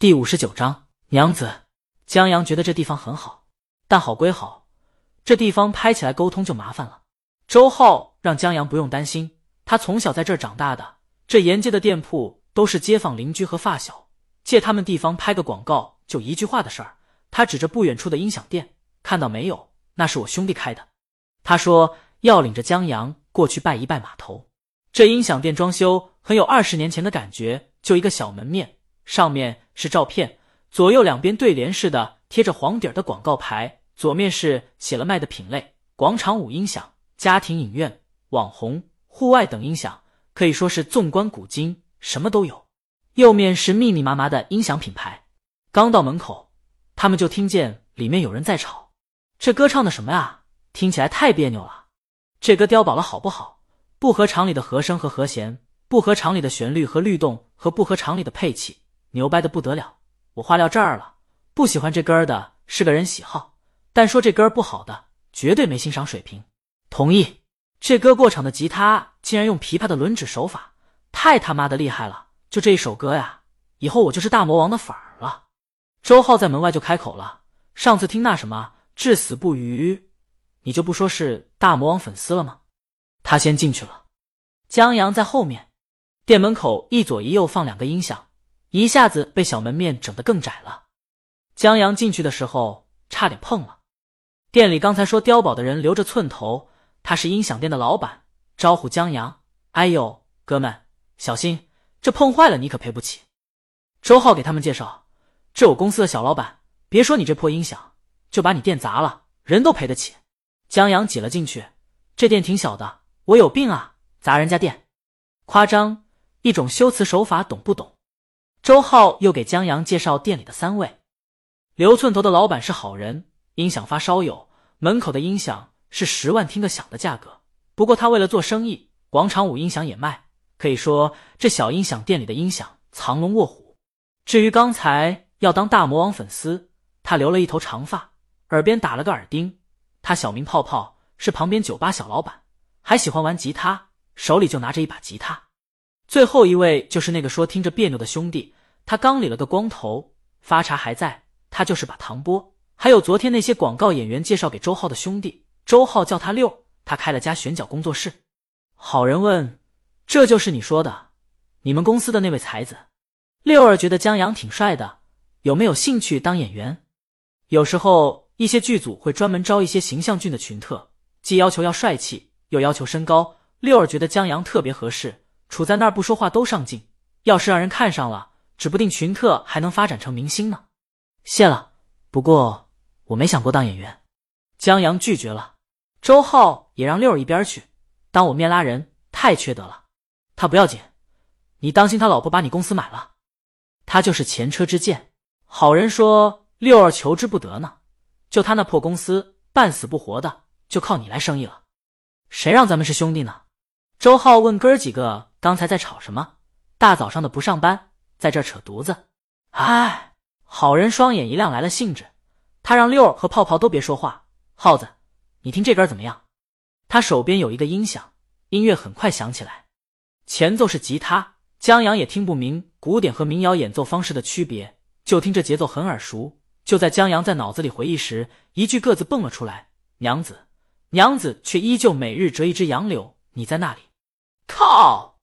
第五十九章，娘子江阳觉得这地方很好，但好归好，这地方拍起来沟通就麻烦了。周浩让江阳不用担心，他从小在这儿长大的，这沿街的店铺都是街坊邻居和发小，借他们地方拍个广告就一句话的事儿。他指着不远处的音响店，看到没有？那是我兄弟开的。他说要领着江阳过去拜一拜码头。这音响店装修很有二十年前的感觉，就一个小门面，上面是照片，左右两边对联似的贴着黄底儿的广告牌，左面是写了卖的品类：广场舞音响、家庭影院、网红、户外等音响，可以说是纵观古今，什么都有。右面是密密麻麻的音响品牌。刚到门口，他们就听见里面有人在吵：“这歌唱的什么呀？听起来太别扭了。这歌碉堡了好不好？”不合常理的和声和和弦，不合常理的旋律和律动，和不合常理的配器，牛掰的不得了。我话撂这儿了，不喜欢这歌的是个人喜好，但说这歌不好的绝对没欣赏水平。同意，这歌过场的吉他竟然用琵琶的轮指手法，太他妈的厉害了！就这一首歌呀，以后我就是大魔王的粉儿了。周浩在门外就开口了：“上次听那什么至死不渝，你就不说是大魔王粉丝了吗？”他先进去了，江阳在后面。店门口一左一右放两个音响，一下子被小门面整得更窄了。江阳进去的时候差点碰了。店里刚才说碉堡的人留着寸头，他是音响店的老板，招呼江阳：“哎呦，哥们，小心，这碰坏了你可赔不起。”周浩给他们介绍：“这我公司的小老板，别说你这破音响，就把你店砸了，人都赔得起。”江阳挤了进去，这店挺小的。我有病啊！砸人家店，夸张，一种修辞手法，懂不懂？周浩又给江阳介绍店里的三位。刘寸头的老板是好人，音响发烧友，门口的音响是十万听个响的价格。不过他为了做生意，广场舞音响也卖，可以说这小音响店里的音响藏龙卧虎。至于刚才要当大魔王粉丝，他留了一头长发，耳边打了个耳钉。他小名泡泡，是旁边酒吧小老板。还喜欢玩吉他，手里就拿着一把吉他。最后一位就是那个说听着别扭的兄弟，他刚理了个光头，发茬还在，他就是把唐波。还有昨天那些广告演员介绍给周浩的兄弟，周浩叫他六，他开了家选角工作室。好人问：“这就是你说的你们公司的那位才子？”六儿觉得江阳挺帅的，有没有兴趣当演员？有时候一些剧组会专门招一些形象俊的群特，既要求要帅气。又要求身高，六儿觉得江阳特别合适，处在那儿不说话都上镜。要是让人看上了，指不定群特还能发展成明星呢。谢了，不过我没想过当演员。江阳拒绝了。周浩也让六儿一边去，当我面拉人太缺德了。他不要紧，你当心他老婆把你公司买了，他就是前车之鉴。好人说六儿求之不得呢，就他那破公司，半死不活的，就靠你来生意了。谁让咱们是兄弟呢？周浩问哥儿几个刚才在吵什么？大早上的不上班，在这扯犊子。哎，好人双眼一亮，来了兴致。他让六儿和泡泡都别说话。耗子，你听这歌怎么样？他手边有一个音响，音乐很快响起来，前奏是吉他。江阳也听不明古典和民谣演奏方式的区别，就听这节奏很耳熟。就在江阳在脑子里回忆时，一句个子蹦了出来：“娘子。”娘子却依旧每日折一枝杨柳。你在那里？靠！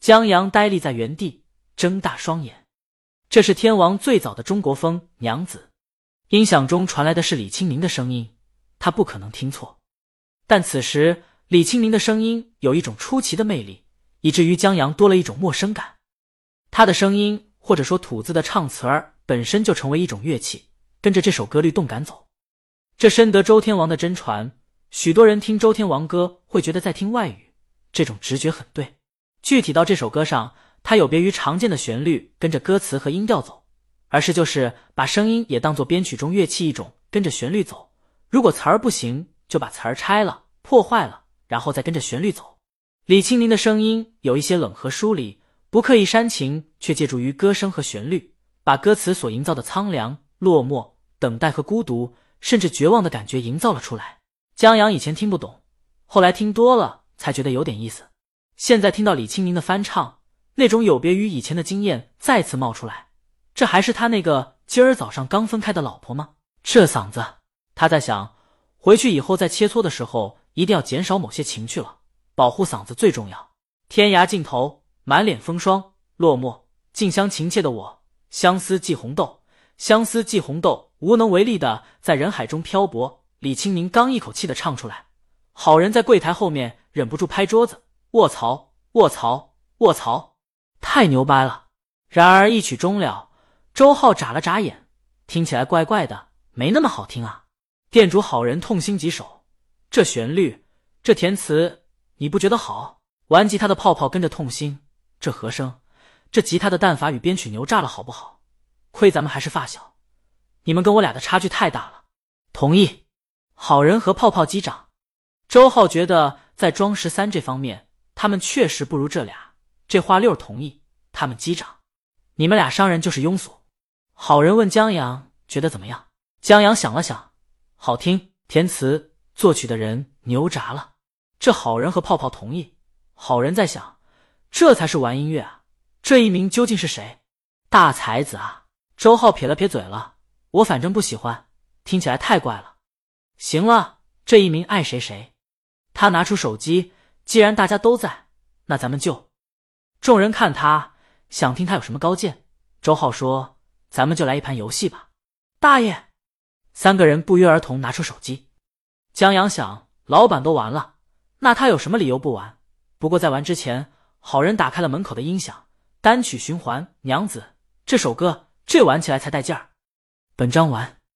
江阳呆立在原地，睁大双眼。这是天王最早的中国风。娘子，音响中传来的是李清明的声音，他不可能听错。但此时李清明的声音有一种出奇的魅力，以至于江阳多了一种陌生感。他的声音，或者说吐字的唱词儿，本身就成为一种乐器，跟着这首歌律动感走。这深得周天王的真传。许多人听周天王歌会觉得在听外语，这种直觉很对。具体到这首歌上，它有别于常见的旋律跟着歌词和音调走，而是就是把声音也当做编曲中乐器一种，跟着旋律走。如果词儿不行，就把词儿拆了、破坏了，然后再跟着旋律走。李清宁的声音有一些冷和疏离，不刻意煽情，却借助于歌声和旋律，把歌词所营造的苍凉、落寞、等待和孤独，甚至绝望的感觉营造了出来。江阳以前听不懂，后来听多了才觉得有点意思。现在听到李清宁的翻唱，那种有别于以前的经验再次冒出来，这还是他那个今儿早上刚分开的老婆吗？这嗓子，他在想，回去以后在切磋的时候一定要减少某些情趣了，保护嗓子最重要。天涯尽头，满脸风霜，落寞，近乡情怯的我，相思寄红豆，相思寄红豆，无能为力的在人海中漂泊。李清明刚一口气的唱出来，好人在柜台后面忍不住拍桌子：“卧槽，卧槽，卧槽，太牛掰了！”然而一曲终了，周浩眨了眨眼，听起来怪怪的，没那么好听啊。店主好人痛心疾首：“这旋律，这填词，你不觉得好？”玩吉他的泡泡跟着痛心：“这和声，这吉他的弹法与编曲牛炸了，好不好？亏咱们还是发小，你们跟我俩的差距太大了。”同意。好人和泡泡击掌，周浩觉得在装十三这方面，他们确实不如这俩。这话六同意，他们击掌。你们俩商人就是庸俗。好人问江阳觉得怎么样？江阳想了想，好听，填词作曲的人牛炸了。这好人和泡泡同意。好人在想，这才是玩音乐啊！这一名究竟是谁？大才子啊！周浩撇了撇嘴了，我反正不喜欢，听起来太怪了。行了，这一名爱谁谁。他拿出手机，既然大家都在，那咱们就。众人看他，想听他有什么高见。周浩说：“咱们就来一盘游戏吧。”大爷，三个人不约而同拿出手机。江阳想，老板都玩了，那他有什么理由不玩？不过在玩之前，好人打开了门口的音响，单曲循环《娘子》这首歌，这玩起来才带劲儿。本章完。